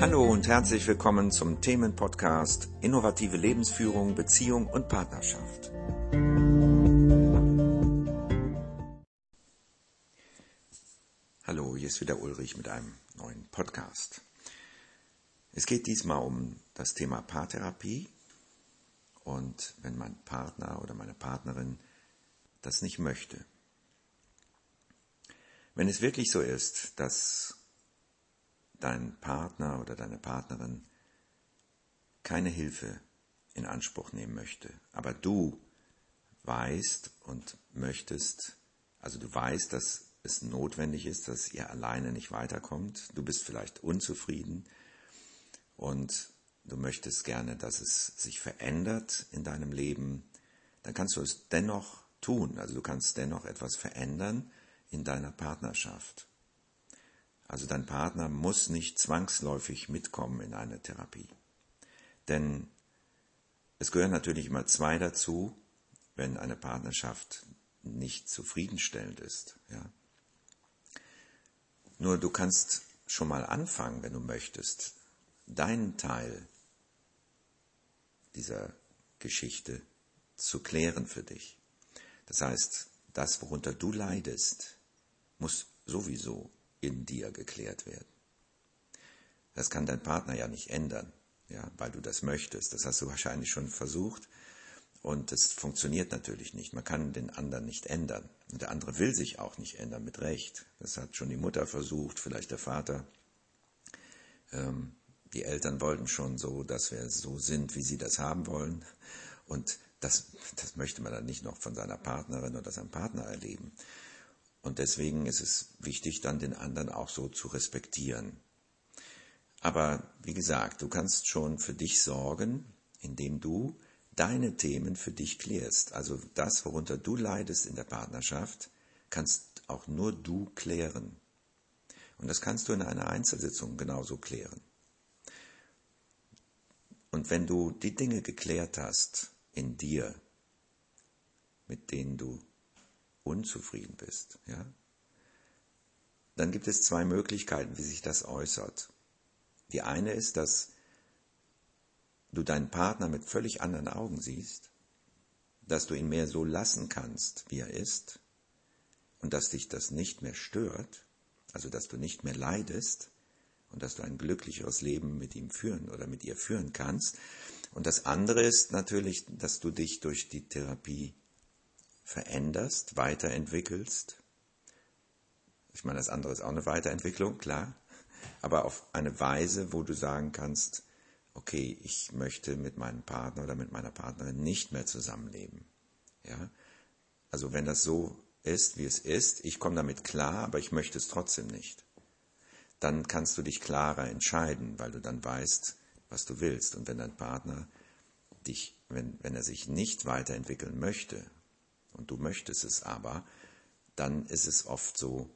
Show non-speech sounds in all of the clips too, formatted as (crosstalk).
Hallo und herzlich willkommen zum Themenpodcast Innovative Lebensführung, Beziehung und Partnerschaft. Hallo, hier ist wieder Ulrich mit einem neuen Podcast. Es geht diesmal um das Thema Paartherapie und wenn mein Partner oder meine Partnerin das nicht möchte. Wenn es wirklich so ist, dass dein Partner oder deine Partnerin keine Hilfe in Anspruch nehmen möchte, aber du weißt und möchtest, also du weißt, dass es notwendig ist, dass ihr alleine nicht weiterkommt, du bist vielleicht unzufrieden und du möchtest gerne, dass es sich verändert in deinem Leben, dann kannst du es dennoch tun, also du kannst dennoch etwas verändern in deiner Partnerschaft. Also dein Partner muss nicht zwangsläufig mitkommen in eine Therapie. Denn es gehören natürlich immer zwei dazu, wenn eine Partnerschaft nicht zufriedenstellend ist. Ja. Nur du kannst schon mal anfangen, wenn du möchtest, deinen Teil dieser Geschichte zu klären für dich. Das heißt, das, worunter du leidest, muss sowieso in dir geklärt werden. Das kann dein Partner ja nicht ändern, ja, weil du das möchtest. Das hast du wahrscheinlich schon versucht und es funktioniert natürlich nicht. Man kann den anderen nicht ändern. Und der andere will sich auch nicht ändern, mit Recht. Das hat schon die Mutter versucht, vielleicht der Vater. Ähm, die Eltern wollten schon so, dass wir so sind, wie sie das haben wollen. Und das, das möchte man dann nicht noch von seiner Partnerin oder seinem Partner erleben. Und deswegen ist es wichtig, dann den anderen auch so zu respektieren. Aber wie gesagt, du kannst schon für dich sorgen, indem du deine Themen für dich klärst. Also das, worunter du leidest in der Partnerschaft, kannst auch nur du klären. Und das kannst du in einer Einzelsitzung genauso klären. Und wenn du die Dinge geklärt hast in dir, mit denen du unzufrieden bist, ja, dann gibt es zwei Möglichkeiten, wie sich das äußert. Die eine ist, dass du deinen Partner mit völlig anderen Augen siehst, dass du ihn mehr so lassen kannst, wie er ist, und dass dich das nicht mehr stört, also dass du nicht mehr leidest und dass du ein glücklicheres Leben mit ihm führen oder mit ihr führen kannst. Und das andere ist natürlich, dass du dich durch die Therapie veränderst, weiterentwickelst. Ich meine, das andere ist auch eine Weiterentwicklung, klar, aber auf eine Weise, wo du sagen kannst, okay, ich möchte mit meinem Partner oder mit meiner Partnerin nicht mehr zusammenleben. Ja? Also wenn das so ist, wie es ist, ich komme damit klar, aber ich möchte es trotzdem nicht. Dann kannst du dich klarer entscheiden, weil du dann weißt, was du willst. Und wenn dein Partner dich, wenn, wenn er sich nicht weiterentwickeln möchte, und du möchtest es aber, dann ist es oft so,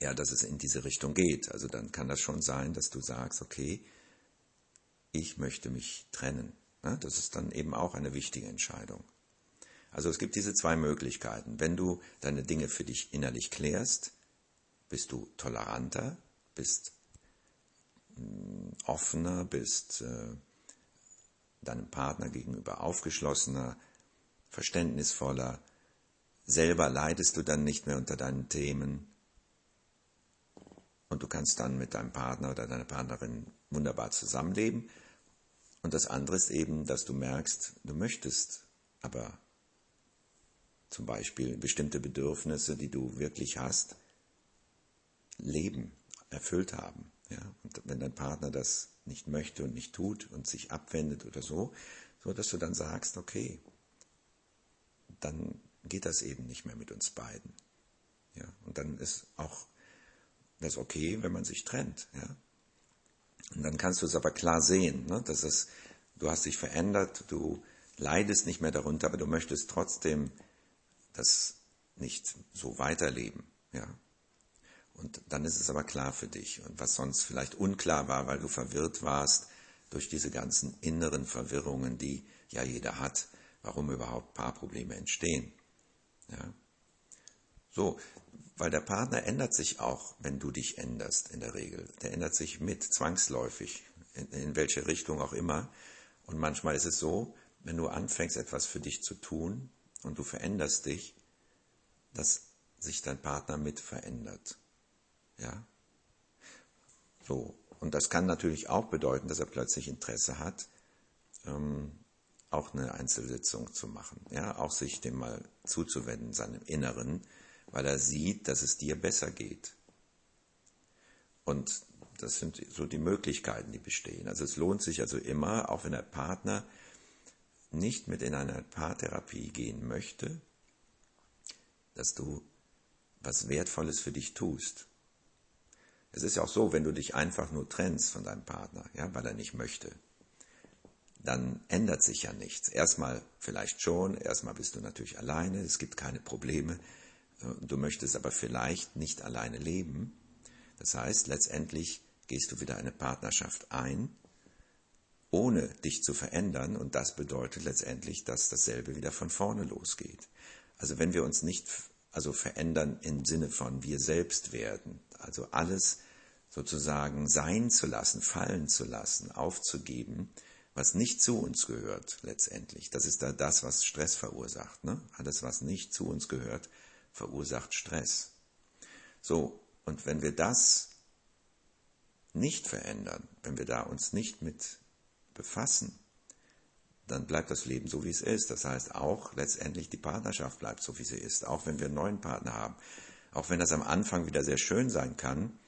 ja, dass es in diese Richtung geht. Also dann kann das schon sein, dass du sagst, okay, ich möchte mich trennen. Das ist dann eben auch eine wichtige Entscheidung. Also es gibt diese zwei Möglichkeiten. Wenn du deine Dinge für dich innerlich klärst, bist du toleranter, bist mm, offener, bist äh, deinem Partner gegenüber aufgeschlossener, verständnisvoller, selber leidest du dann nicht mehr unter deinen Themen und du kannst dann mit deinem Partner oder deiner Partnerin wunderbar zusammenleben und das andere ist eben, dass du merkst, du möchtest aber zum Beispiel bestimmte Bedürfnisse, die du wirklich hast, leben, erfüllt haben. Ja? Und wenn dein Partner das nicht möchte und nicht tut und sich abwendet oder so, so dass du dann sagst, okay, dann geht das eben nicht mehr mit uns beiden. Ja? Und dann ist auch das okay, wenn man sich trennt. Ja? Und dann kannst du es aber klar sehen, ne? dass es, du hast dich verändert, du leidest nicht mehr darunter, aber du möchtest trotzdem das nicht so weiterleben, ja. Und dann ist es aber klar für dich. Und was sonst vielleicht unklar war, weil du verwirrt warst durch diese ganzen inneren Verwirrungen, die ja jeder hat, warum überhaupt Paarprobleme entstehen. Ja. So, weil der Partner ändert sich auch, wenn du dich änderst in der Regel. Der ändert sich mit, zwangsläufig, in, in welche Richtung auch immer. Und manchmal ist es so, wenn du anfängst, etwas für dich zu tun und du veränderst dich, dass sich dein Partner mit verändert. Ja? So. Und das kann natürlich auch bedeuten, dass er plötzlich Interesse hat, ähm, auch eine Einzelsitzung zu machen. Ja? Auch sich dem mal zuzuwenden, seinem Inneren, weil er sieht, dass es dir besser geht. Und das sind so die Möglichkeiten, die bestehen. Also es lohnt sich also immer, auch wenn der Partner nicht mit in eine Paartherapie gehen möchte, dass du was Wertvolles für dich tust. Es ist ja auch so, wenn du dich einfach nur trennst von deinem Partner, ja, weil er nicht möchte, dann ändert sich ja nichts. Erstmal vielleicht schon, erstmal bist du natürlich alleine, es gibt keine Probleme, du möchtest aber vielleicht nicht alleine leben. Das heißt, letztendlich gehst du wieder eine Partnerschaft ein, ohne dich zu verändern und das bedeutet letztendlich, dass dasselbe wieder von vorne losgeht. Also wenn wir uns nicht also verändern im Sinne von wir selbst werden, also alles sozusagen sein zu lassen, fallen zu lassen, aufzugeben, was nicht zu uns gehört letztendlich. Das ist da das, was Stress verursacht. Ne? Alles, was nicht zu uns gehört, verursacht Stress. So, und wenn wir das nicht verändern, wenn wir da uns nicht mit befassen, dann bleibt das Leben so, wie es ist. Das heißt auch letztendlich die Partnerschaft bleibt so, wie sie ist. Auch wenn wir einen neuen Partner haben. Auch wenn das am Anfang wieder sehr schön sein kann,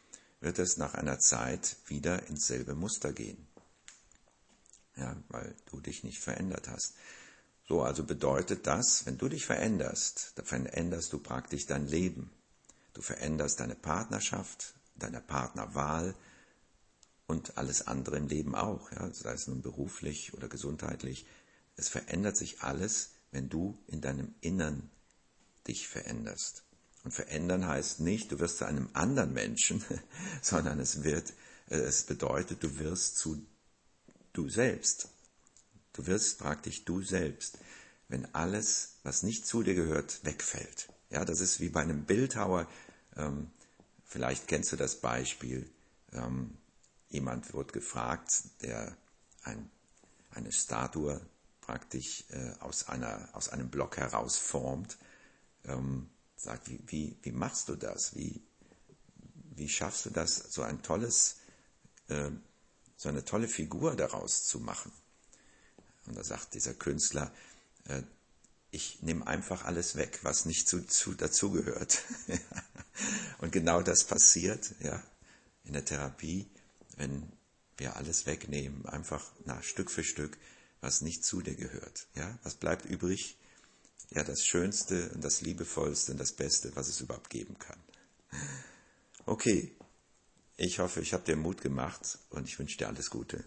wird es nach einer Zeit wieder ins selbe Muster gehen. Ja, weil du dich nicht verändert hast. So, also bedeutet das, wenn du dich veränderst, dann veränderst du praktisch dein Leben. Du veränderst deine Partnerschaft, deine Partnerwahl, und alles andere im Leben auch, ja, sei es nun beruflich oder gesundheitlich. Es verändert sich alles, wenn du in deinem Innern dich veränderst. Und verändern heißt nicht, du wirst zu einem anderen Menschen, (laughs) sondern es wird, äh, es bedeutet, du wirst zu du selbst. Du wirst praktisch du selbst, wenn alles, was nicht zu dir gehört, wegfällt. Ja, das ist wie bei einem Bildhauer. Ähm, vielleicht kennst du das Beispiel. Ähm, Jemand wird gefragt, der ein, eine Statue praktisch äh, aus, einer, aus einem Block heraus formt, ähm, sagt, wie, wie, wie machst du das? Wie, wie schaffst du das, so ein tolles, äh, so eine tolle Figur daraus zu machen? Und da sagt dieser Künstler, äh, ich nehme einfach alles weg, was nicht zu, zu, dazugehört. (laughs) Und genau das passiert ja, in der Therapie wenn wir alles wegnehmen, einfach nach Stück für Stück, was nicht zu dir gehört. Ja, was bleibt übrig? Ja, das Schönste und das Liebevollste und das Beste, was es überhaupt geben kann. Okay, ich hoffe, ich habe dir Mut gemacht und ich wünsche dir alles Gute.